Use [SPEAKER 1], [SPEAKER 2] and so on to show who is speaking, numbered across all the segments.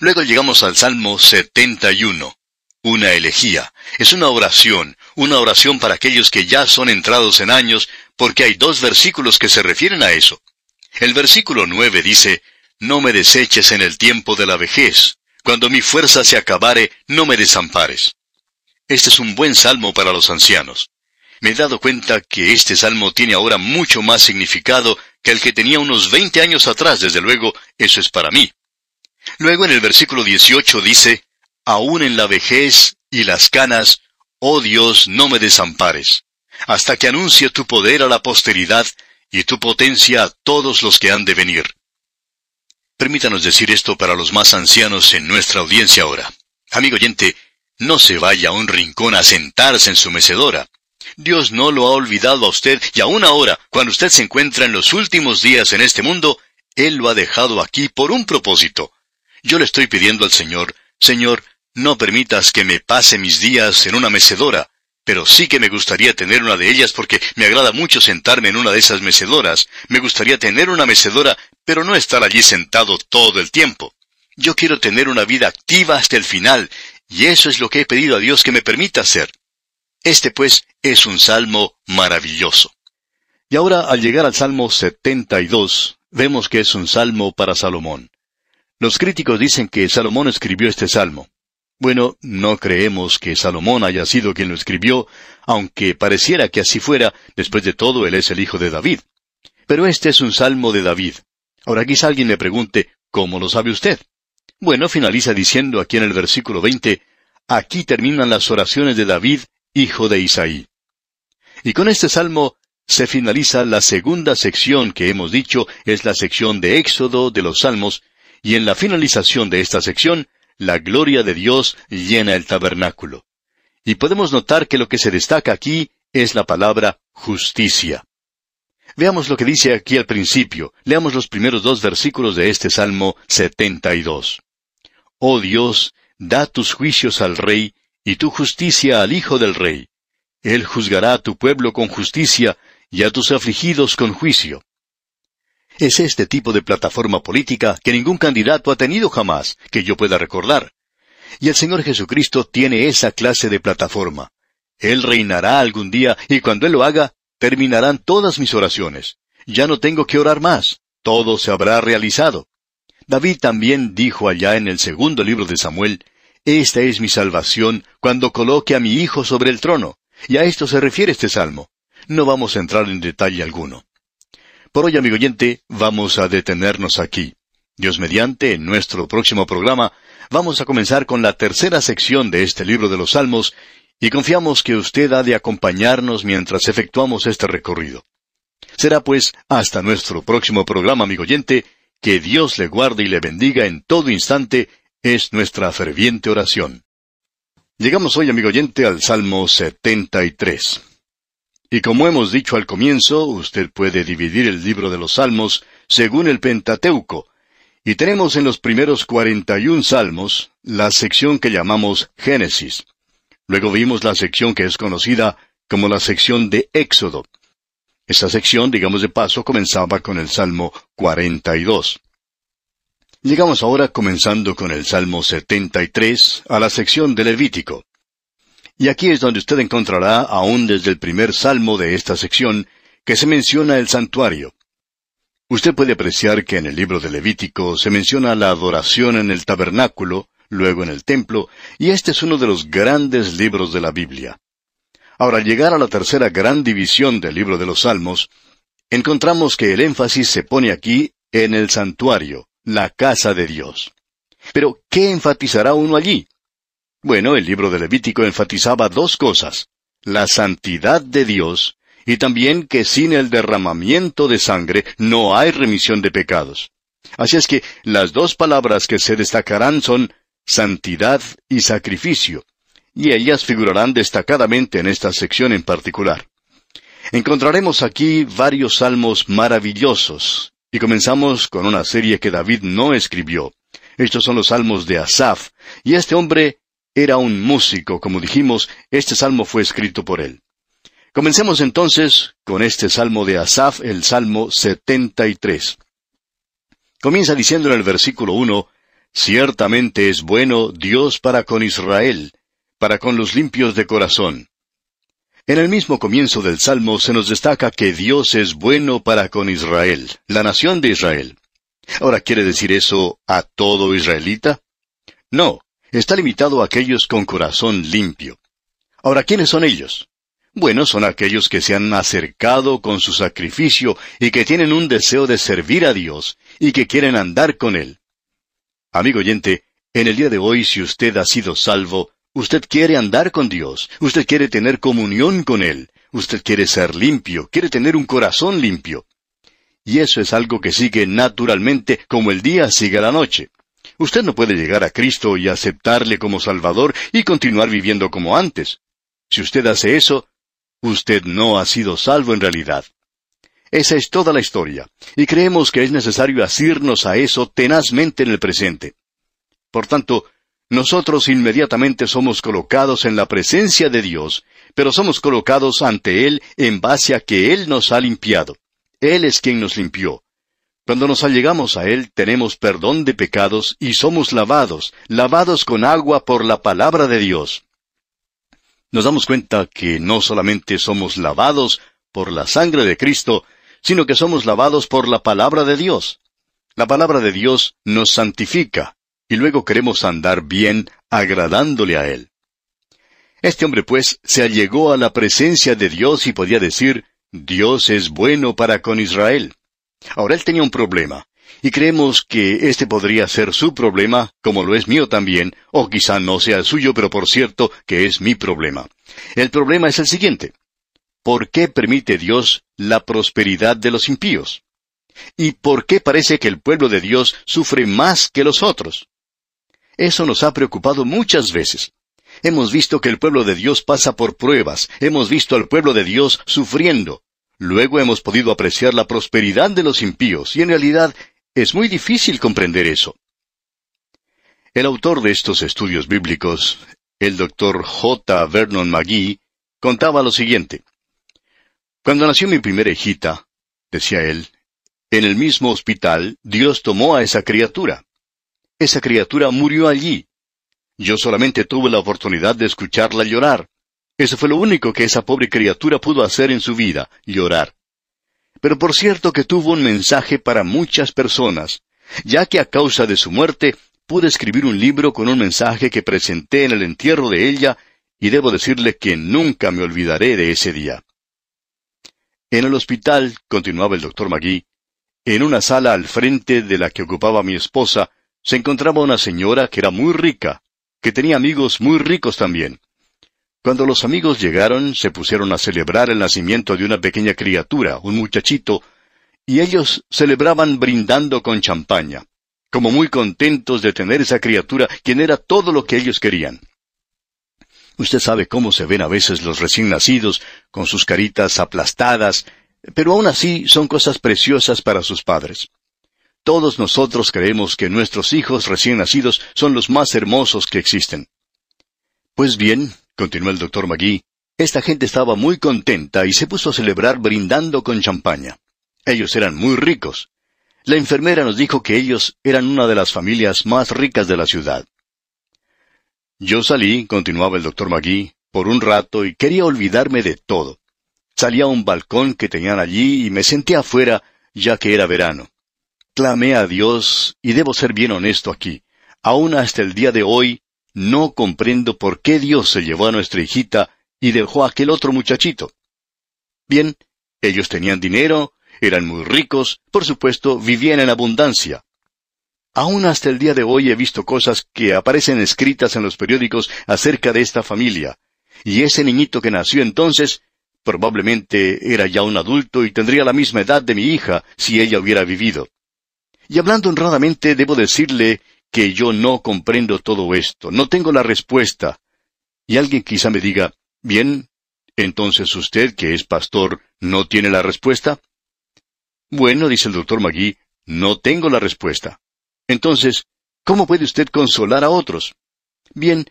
[SPEAKER 1] Luego llegamos al Salmo 71, una elegía. Es una oración, una oración para aquellos que ya son entrados en años, porque hay dos versículos que se refieren a eso. El versículo 9 dice, No me deseches en el tiempo de la vejez, cuando mi fuerza se acabare, no me desampares. Este es un buen salmo para los ancianos. Me he dado cuenta que este salmo tiene ahora mucho más significado que el que tenía unos 20 años atrás, desde luego, eso es para mí. Luego en el versículo 18 dice, Aún en la vejez y las canas, oh Dios, no me desampares, hasta que anuncie tu poder a la posteridad y tu potencia a todos los que han de venir. Permítanos decir esto para los más ancianos en nuestra audiencia ahora. Amigo oyente, no se vaya a un rincón a sentarse en su mecedora. Dios no lo ha olvidado a usted y aún ahora, cuando usted se encuentra en los últimos días en este mundo, Él lo ha dejado aquí por un propósito. Yo le estoy pidiendo al Señor, Señor, no permitas que me pase mis días en una mecedora, pero sí que me gustaría tener una de ellas porque me agrada mucho sentarme en una de esas mecedoras. Me gustaría tener una mecedora, pero no estar allí sentado todo el tiempo. Yo quiero tener una vida activa hasta el final, y eso es lo que he pedido a Dios que me permita hacer. Este, pues, es un salmo maravilloso. Y ahora, al llegar al Salmo 72, vemos que es un salmo para Salomón. Los críticos dicen que Salomón escribió este salmo. Bueno, no creemos que Salomón haya sido quien lo escribió, aunque pareciera que así fuera, después de todo él es el hijo de David. Pero este es un salmo de David. Ahora quizá alguien le pregunte, ¿cómo lo sabe usted? Bueno, finaliza diciendo aquí en el versículo 20, aquí terminan las oraciones de David, hijo de Isaí. Y con este salmo se finaliza la segunda sección que hemos dicho es la sección de Éxodo de los Salmos, y en la finalización de esta sección la gloria de Dios llena el tabernáculo. Y podemos notar que lo que se destaca aquí es la palabra justicia. Veamos lo que dice aquí al principio. Leamos los primeros dos versículos de este Salmo 72. Oh Dios, da tus juicios al Rey, y tu justicia al Hijo del Rey. Él juzgará a tu pueblo con justicia, y a tus afligidos con juicio. Es este tipo de plataforma política que ningún candidato ha tenido jamás, que yo pueda recordar. Y el Señor Jesucristo tiene esa clase de plataforma. Él reinará algún día y cuando Él lo haga, terminarán todas mis oraciones. Ya no tengo que orar más. Todo se habrá realizado. David también dijo allá en el segundo libro de Samuel, Esta es mi salvación cuando coloque a mi hijo sobre el trono. Y a esto se refiere este salmo. No vamos a entrar en detalle alguno. Por hoy, amigo oyente, vamos a detenernos aquí. Dios mediante, en nuestro próximo programa, vamos a comenzar con la tercera sección de este libro de los Salmos, y confiamos que usted ha de acompañarnos mientras efectuamos este recorrido. Será pues hasta nuestro próximo programa, amigo oyente, que Dios le guarde y le bendiga en todo instante, es nuestra ferviente oración. Llegamos hoy, amigo oyente, al Salmo 73. Y como hemos dicho al comienzo, usted puede dividir el libro de los Salmos según el Pentateuco. Y tenemos en los primeros 41 salmos la sección que llamamos Génesis. Luego vimos la sección que es conocida como la sección de Éxodo. Esta sección, digamos de paso, comenzaba con el Salmo 42. Llegamos ahora, comenzando con el Salmo 73, a la sección de Levítico. Y aquí es donde usted encontrará, aún desde el primer salmo de esta sección, que se menciona el santuario. Usted puede apreciar que en el libro de Levítico se menciona la adoración en el tabernáculo, luego en el templo, y este es uno de los grandes libros de la Biblia. Ahora, al llegar a la tercera gran división del libro de los Salmos, encontramos que el énfasis se pone aquí en el santuario, la casa de Dios. Pero, ¿qué enfatizará uno allí? Bueno, el libro de Levítico enfatizaba dos cosas, la santidad de Dios y también que sin el derramamiento de sangre no hay remisión de pecados. Así es que las dos palabras que se destacarán son santidad y sacrificio, y ellas figurarán destacadamente en esta sección en particular. Encontraremos aquí varios salmos maravillosos, y comenzamos con una serie que David no escribió. Estos son los salmos de Asaf, y este hombre era un músico, como dijimos, este salmo fue escrito por él. Comencemos entonces con este salmo de Asaf, el salmo 73. Comienza diciendo en el versículo 1, Ciertamente es bueno Dios para con Israel, para con los limpios de corazón. En el mismo comienzo del Salmo se nos destaca que Dios es bueno para con Israel, la nación de Israel. Ahora, ¿quiere decir eso a todo israelita? No, está limitado a aquellos con corazón limpio. Ahora, ¿quiénes son ellos? Bueno, son aquellos que se han acercado con su sacrificio y que tienen un deseo de servir a Dios y que quieren andar con Él. Amigo oyente, en el día de hoy, si usted ha sido salvo, Usted quiere andar con Dios, usted quiere tener comunión con Él, usted quiere ser limpio, quiere tener un corazón limpio. Y eso es algo que sigue naturalmente como el día sigue la noche. Usted no puede llegar a Cristo y aceptarle como Salvador y continuar viviendo como antes. Si usted hace eso, usted no ha sido salvo en realidad. Esa es toda la historia, y creemos que es necesario asirnos a eso tenazmente en el presente. Por tanto, nosotros inmediatamente somos colocados en la presencia de Dios, pero somos colocados ante Él en base a que Él nos ha limpiado. Él es quien nos limpió. Cuando nos allegamos a Él tenemos perdón de pecados y somos lavados, lavados con agua por la palabra de Dios. Nos damos cuenta que no solamente somos lavados por la sangre de Cristo, sino que somos lavados por la palabra de Dios. La palabra de Dios nos santifica, y luego queremos andar bien agradándole a Él. Este hombre, pues, se allegó a la presencia de Dios y podía decir, Dios es bueno para con Israel. Ahora él tenía un problema, y creemos que este podría ser su problema, como lo es mío también, o quizá no sea el suyo, pero por cierto que es mi problema. El problema es el siguiente. ¿Por qué permite Dios la prosperidad de los impíos? ¿Y por qué parece que el pueblo de Dios sufre más que los otros? Eso nos ha preocupado muchas veces. Hemos visto que el pueblo de Dios pasa por pruebas, hemos visto al pueblo de Dios sufriendo. Luego hemos podido apreciar la prosperidad de los impíos, y en realidad es muy difícil comprender eso. El autor de estos estudios bíblicos, el doctor J. Vernon McGee, contaba lo siguiente. Cuando nació mi primera hijita, decía él, en el mismo hospital Dios tomó a esa criatura. Esa criatura murió allí. Yo solamente tuve la oportunidad de escucharla llorar. Eso fue lo único que esa pobre criatura pudo hacer en su vida, llorar. Pero por cierto que tuvo un mensaje para muchas personas, ya que a causa de su muerte pude escribir un libro con un mensaje que presenté en el entierro de ella, y debo decirle que nunca me olvidaré de ese día. En el hospital, continuaba el doctor Magui, en una sala al frente de la que ocupaba mi esposa, se encontraba una señora que era muy rica, que tenía amigos muy ricos también. Cuando los amigos llegaron, se pusieron a celebrar el nacimiento de una pequeña criatura, un muchachito, y ellos celebraban brindando con champaña, como muy contentos de tener esa criatura, quien era todo lo que ellos querían. Usted sabe cómo se ven a veces los recién nacidos, con sus caritas aplastadas, pero aún así son cosas preciosas para sus padres. Todos nosotros creemos que nuestros hijos recién nacidos son los más hermosos que existen. Pues bien, continuó el doctor Magui, esta gente estaba muy contenta y se puso a celebrar brindando con champaña. Ellos eran muy ricos. La enfermera nos dijo que ellos eran una de las familias más ricas de la ciudad. Yo salí, continuaba el doctor Magui, por un rato y quería olvidarme de todo. Salí a un balcón que tenían allí y me senté afuera, ya que era verano. Clamé a Dios, y debo ser bien honesto aquí, aún hasta el día de hoy, no comprendo por qué Dios se llevó a nuestra hijita y dejó a aquel otro muchachito. Bien, ellos tenían dinero, eran muy ricos, por supuesto, vivían en abundancia. Aún hasta el día de hoy he visto cosas que aparecen escritas en los periódicos acerca de esta familia, y ese niñito que nació entonces probablemente era ya un adulto y tendría la misma edad de mi hija si ella hubiera vivido. Y hablando honradamente, debo decirle que yo no comprendo todo esto, no tengo la respuesta. Y alguien quizá me diga, bien, entonces usted, que es pastor, ¿no tiene la respuesta? Bueno, dice el doctor Magui, no tengo la respuesta. Entonces, ¿cómo puede usted consolar a otros? Bien,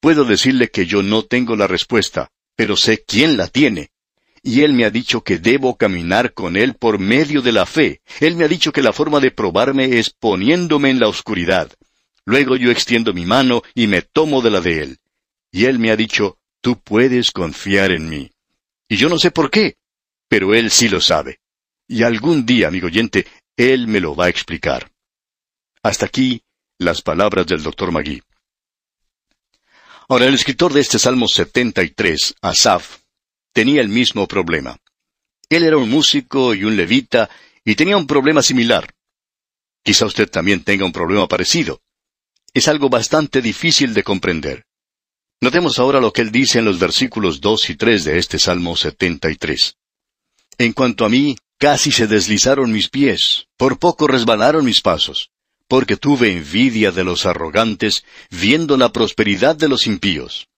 [SPEAKER 1] puedo decirle que yo no tengo la respuesta, pero sé quién la tiene y Él me ha dicho que debo caminar con Él por medio de la fe. Él me ha dicho que la forma de probarme es poniéndome en la oscuridad. Luego yo extiendo mi mano y me tomo de la de él. Y él me ha dicho, tú puedes confiar en mí. Y yo no sé por qué, pero él sí lo sabe. Y algún día, amigo oyente, él me lo va a explicar. Hasta aquí las palabras del doctor Magui. Ahora, el escritor de este Salmo 73, Asaf, tenía el mismo problema. Él era un músico y un levita y tenía un problema similar. Quizá usted también tenga un problema parecido. Es algo bastante difícil de comprender. Notemos ahora lo que él dice en los versículos 2 y 3 de este Salmo 73. En cuanto a mí, casi se deslizaron mis pies, por poco resbalaron mis pasos, porque tuve envidia de los arrogantes, viendo la prosperidad de los impíos.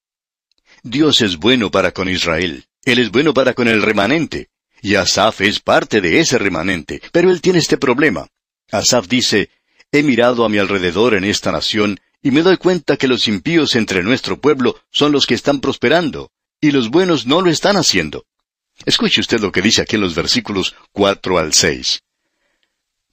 [SPEAKER 1] Dios es bueno para con Israel, Él es bueno para con el remanente, y Asaf es parte de ese remanente, pero él tiene este problema. Asaf dice, He mirado a mi alrededor en esta nación, y me doy cuenta que los impíos entre nuestro pueblo son los que están prosperando, y los buenos no lo están haciendo. Escuche usted lo que dice aquí en los versículos cuatro al seis.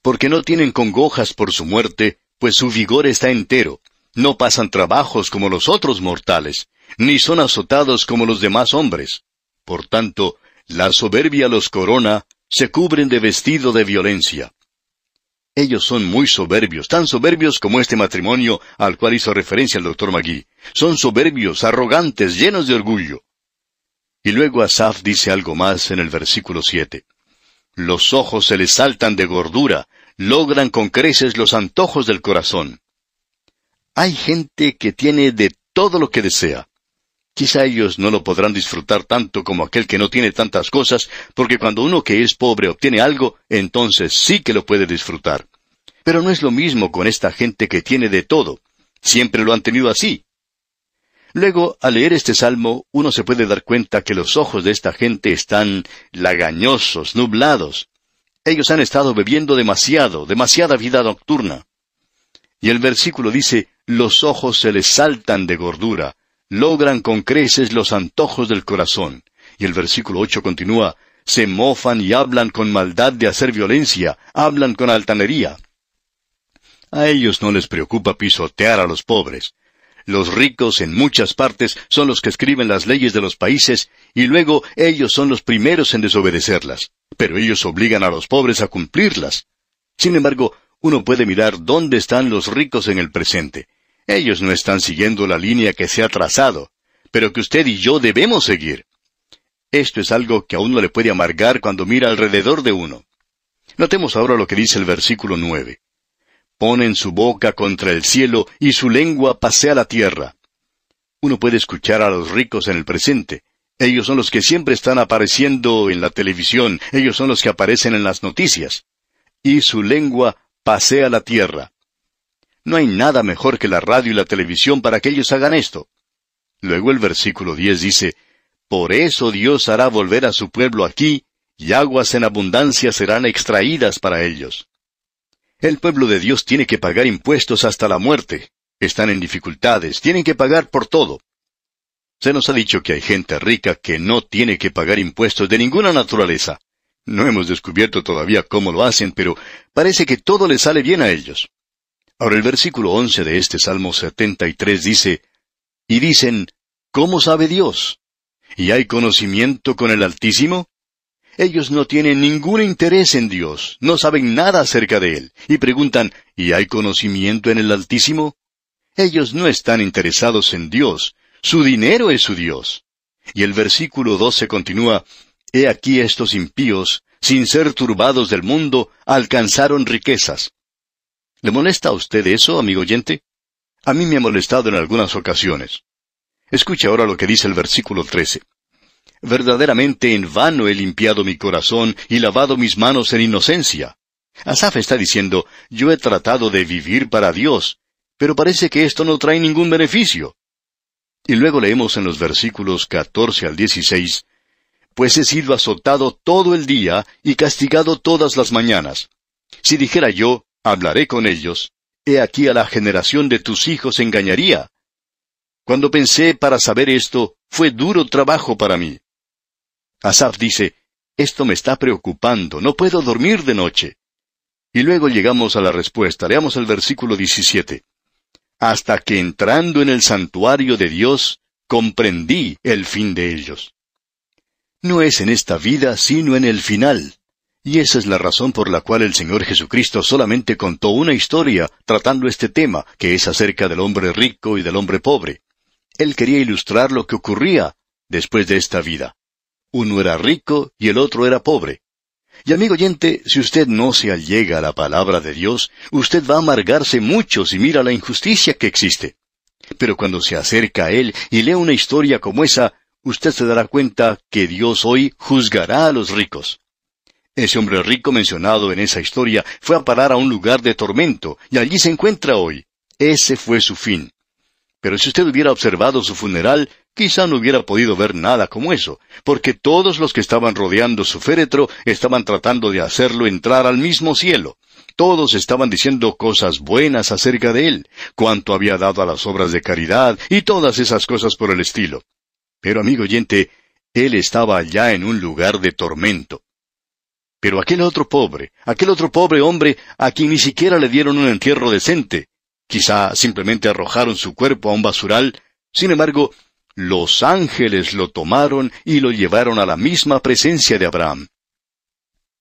[SPEAKER 1] Porque no tienen congojas por su muerte, pues su vigor está entero. No pasan trabajos como los otros mortales, ni son azotados como los demás hombres. Por tanto, la soberbia los corona, se cubren de vestido de violencia. Ellos son muy soberbios, tan soberbios como este matrimonio al cual hizo referencia el doctor Magui. Son soberbios, arrogantes, llenos de orgullo. Y luego Asaf dice algo más en el versículo siete. Los ojos se les saltan de gordura, logran con creces los antojos del corazón. Hay gente que tiene de todo lo que desea. Quizá ellos no lo podrán disfrutar tanto como aquel que no tiene tantas cosas, porque cuando uno que es pobre obtiene algo, entonces sí que lo puede disfrutar. Pero no es lo mismo con esta gente que tiene de todo. Siempre lo han tenido así. Luego, al leer este salmo, uno se puede dar cuenta que los ojos de esta gente están lagañosos, nublados. Ellos han estado bebiendo demasiado, demasiada vida nocturna. Y el versículo dice, los ojos se les saltan de gordura, logran con creces los antojos del corazón. Y el versículo ocho continúa, se mofan y hablan con maldad de hacer violencia, hablan con altanería. A ellos no les preocupa pisotear a los pobres. Los ricos en muchas partes son los que escriben las leyes de los países y luego ellos son los primeros en desobedecerlas. Pero ellos obligan a los pobres a cumplirlas. Sin embargo, uno puede mirar dónde están los ricos en el presente. Ellos no están siguiendo la línea que se ha trazado, pero que usted y yo debemos seguir. Esto es algo que a uno le puede amargar cuando mira alrededor de uno. Notemos ahora lo que dice el versículo nueve. Ponen su boca contra el cielo y su lengua pasea la tierra. Uno puede escuchar a los ricos en el presente. Ellos son los que siempre están apareciendo en la televisión, ellos son los que aparecen en las noticias. Y su lengua pasea la tierra. No hay nada mejor que la radio y la televisión para que ellos hagan esto. Luego el versículo 10 dice, Por eso Dios hará volver a su pueblo aquí, y aguas en abundancia serán extraídas para ellos. El pueblo de Dios tiene que pagar impuestos hasta la muerte. Están en dificultades, tienen que pagar por todo. Se nos ha dicho que hay gente rica que no tiene que pagar impuestos de ninguna naturaleza. No hemos descubierto todavía cómo lo hacen, pero parece que todo les sale bien a ellos. Ahora el versículo once de este Salmo 73 dice, Y dicen, ¿cómo sabe Dios? ¿Y hay conocimiento con el Altísimo? Ellos no tienen ningún interés en Dios, no saben nada acerca de Él, y preguntan, ¿y hay conocimiento en el Altísimo? Ellos no están interesados en Dios, su dinero es su Dios. Y el versículo 12 continúa, He aquí estos impíos, sin ser turbados del mundo, alcanzaron riquezas. ¿Le molesta a usted eso, amigo oyente? A mí me ha molestado en algunas ocasiones. Escuche ahora lo que dice el versículo 13. Verdaderamente en vano he limpiado mi corazón y lavado mis manos en inocencia. Asaf está diciendo, yo he tratado de vivir para Dios, pero parece que esto no trae ningún beneficio. Y luego leemos en los versículos 14 al 16, Pues he sido azotado todo el día y castigado todas las mañanas. Si dijera yo, hablaré con ellos, he aquí a la generación de tus hijos engañaría. Cuando pensé para saber esto, fue duro trabajo para mí. Asaf dice, esto me está preocupando, no puedo dormir de noche. Y luego llegamos a la respuesta. Leamos el versículo 17. hasta que entrando en el santuario de Dios, comprendí el fin de ellos. No es en esta vida, sino en el final. Y esa es la razón por la cual el Señor Jesucristo solamente contó una historia tratando este tema, que es acerca del hombre rico y del hombre pobre. Él quería ilustrar lo que ocurría después de esta vida. Uno era rico y el otro era pobre. Y amigo oyente, si usted no se allega a la palabra de Dios, usted va a amargarse mucho si mira la injusticia que existe. Pero cuando se acerca a Él y lee una historia como esa, usted se dará cuenta que Dios hoy juzgará a los ricos. Ese hombre rico mencionado en esa historia fue a parar a un lugar de tormento, y allí se encuentra hoy. Ese fue su fin. Pero si usted hubiera observado su funeral, quizá no hubiera podido ver nada como eso, porque todos los que estaban rodeando su féretro estaban tratando de hacerlo entrar al mismo cielo. Todos estaban diciendo cosas buenas acerca de él, cuánto había dado a las obras de caridad y todas esas cosas por el estilo. Pero, amigo oyente, él estaba allá en un lugar de tormento. Pero aquel otro pobre, aquel otro pobre hombre a quien ni siquiera le dieron un entierro decente, quizá simplemente arrojaron su cuerpo a un basural, sin embargo, los ángeles lo tomaron y lo llevaron a la misma presencia de Abraham.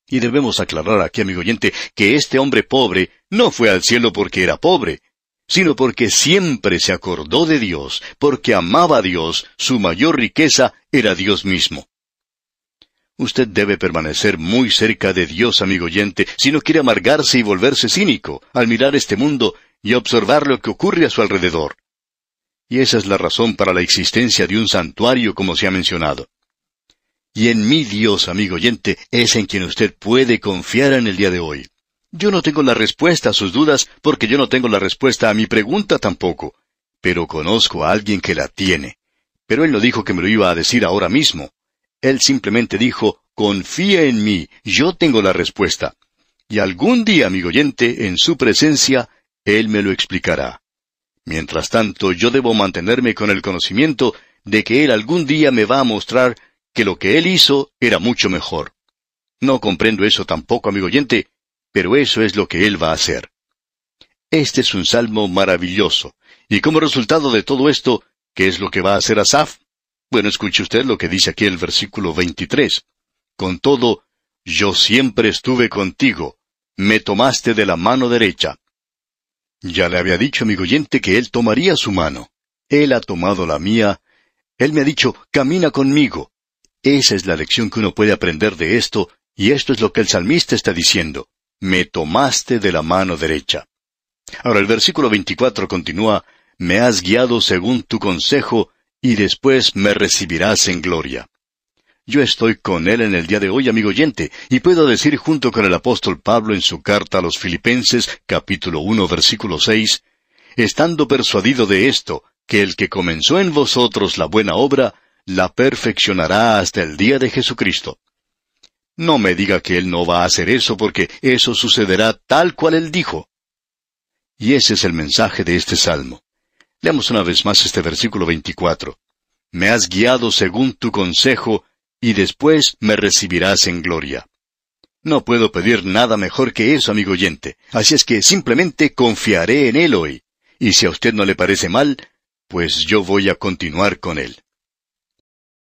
[SPEAKER 1] Y debemos aclarar aquí, amigo oyente, que este hombre pobre no fue al cielo porque era pobre, sino porque siempre se acordó de Dios, porque amaba a Dios, su mayor riqueza era Dios mismo. Usted debe permanecer muy cerca de Dios, amigo oyente, si no quiere amargarse y volverse cínico al mirar este mundo y observar lo que ocurre a su alrededor. Y esa es la razón para la existencia de un santuario como se ha mencionado. Y en mi Dios, amigo oyente, es en quien usted puede confiar en el día de hoy. Yo no tengo la respuesta a sus dudas porque yo no tengo la respuesta a mi pregunta tampoco, pero conozco a alguien que la tiene. Pero él no dijo que me lo iba a decir ahora mismo. Él simplemente dijo, confía en mí, yo tengo la respuesta. Y algún día, amigo oyente, en su presencia, Él me lo explicará. Mientras tanto, yo debo mantenerme con el conocimiento de que Él algún día me va a mostrar que lo que Él hizo era mucho mejor. No comprendo eso tampoco, amigo oyente, pero eso es lo que Él va a hacer. Este es un salmo maravilloso, y como resultado de todo esto, ¿qué es lo que va a hacer Asaf? Bueno, escuche usted lo que dice aquí el versículo 23. Con todo, yo siempre estuve contigo, me tomaste de la mano derecha. Ya le había dicho, amigo oyente, que él tomaría su mano. Él ha tomado la mía. Él me ha dicho, camina conmigo. Esa es la lección que uno puede aprender de esto, y esto es lo que el salmista está diciendo. Me tomaste de la mano derecha. Ahora el versículo 24 continúa, Me has guiado según tu consejo, y después me recibirás en gloria. Yo estoy con él en el día de hoy, amigo oyente, y puedo decir junto con el apóstol Pablo en su carta a los Filipenses, capítulo 1, versículo 6, estando persuadido de esto, que el que comenzó en vosotros la buena obra, la perfeccionará hasta el día de Jesucristo. No me diga que él no va a hacer eso, porque eso sucederá tal cual él dijo. Y ese es el mensaje de este salmo. Leamos una vez más este versículo 24. Me has guiado según tu consejo, y después me recibirás en gloria. No puedo pedir nada mejor que eso, amigo oyente, así es que simplemente confiaré en él hoy. Y si a usted no le parece mal, pues yo voy a continuar con él.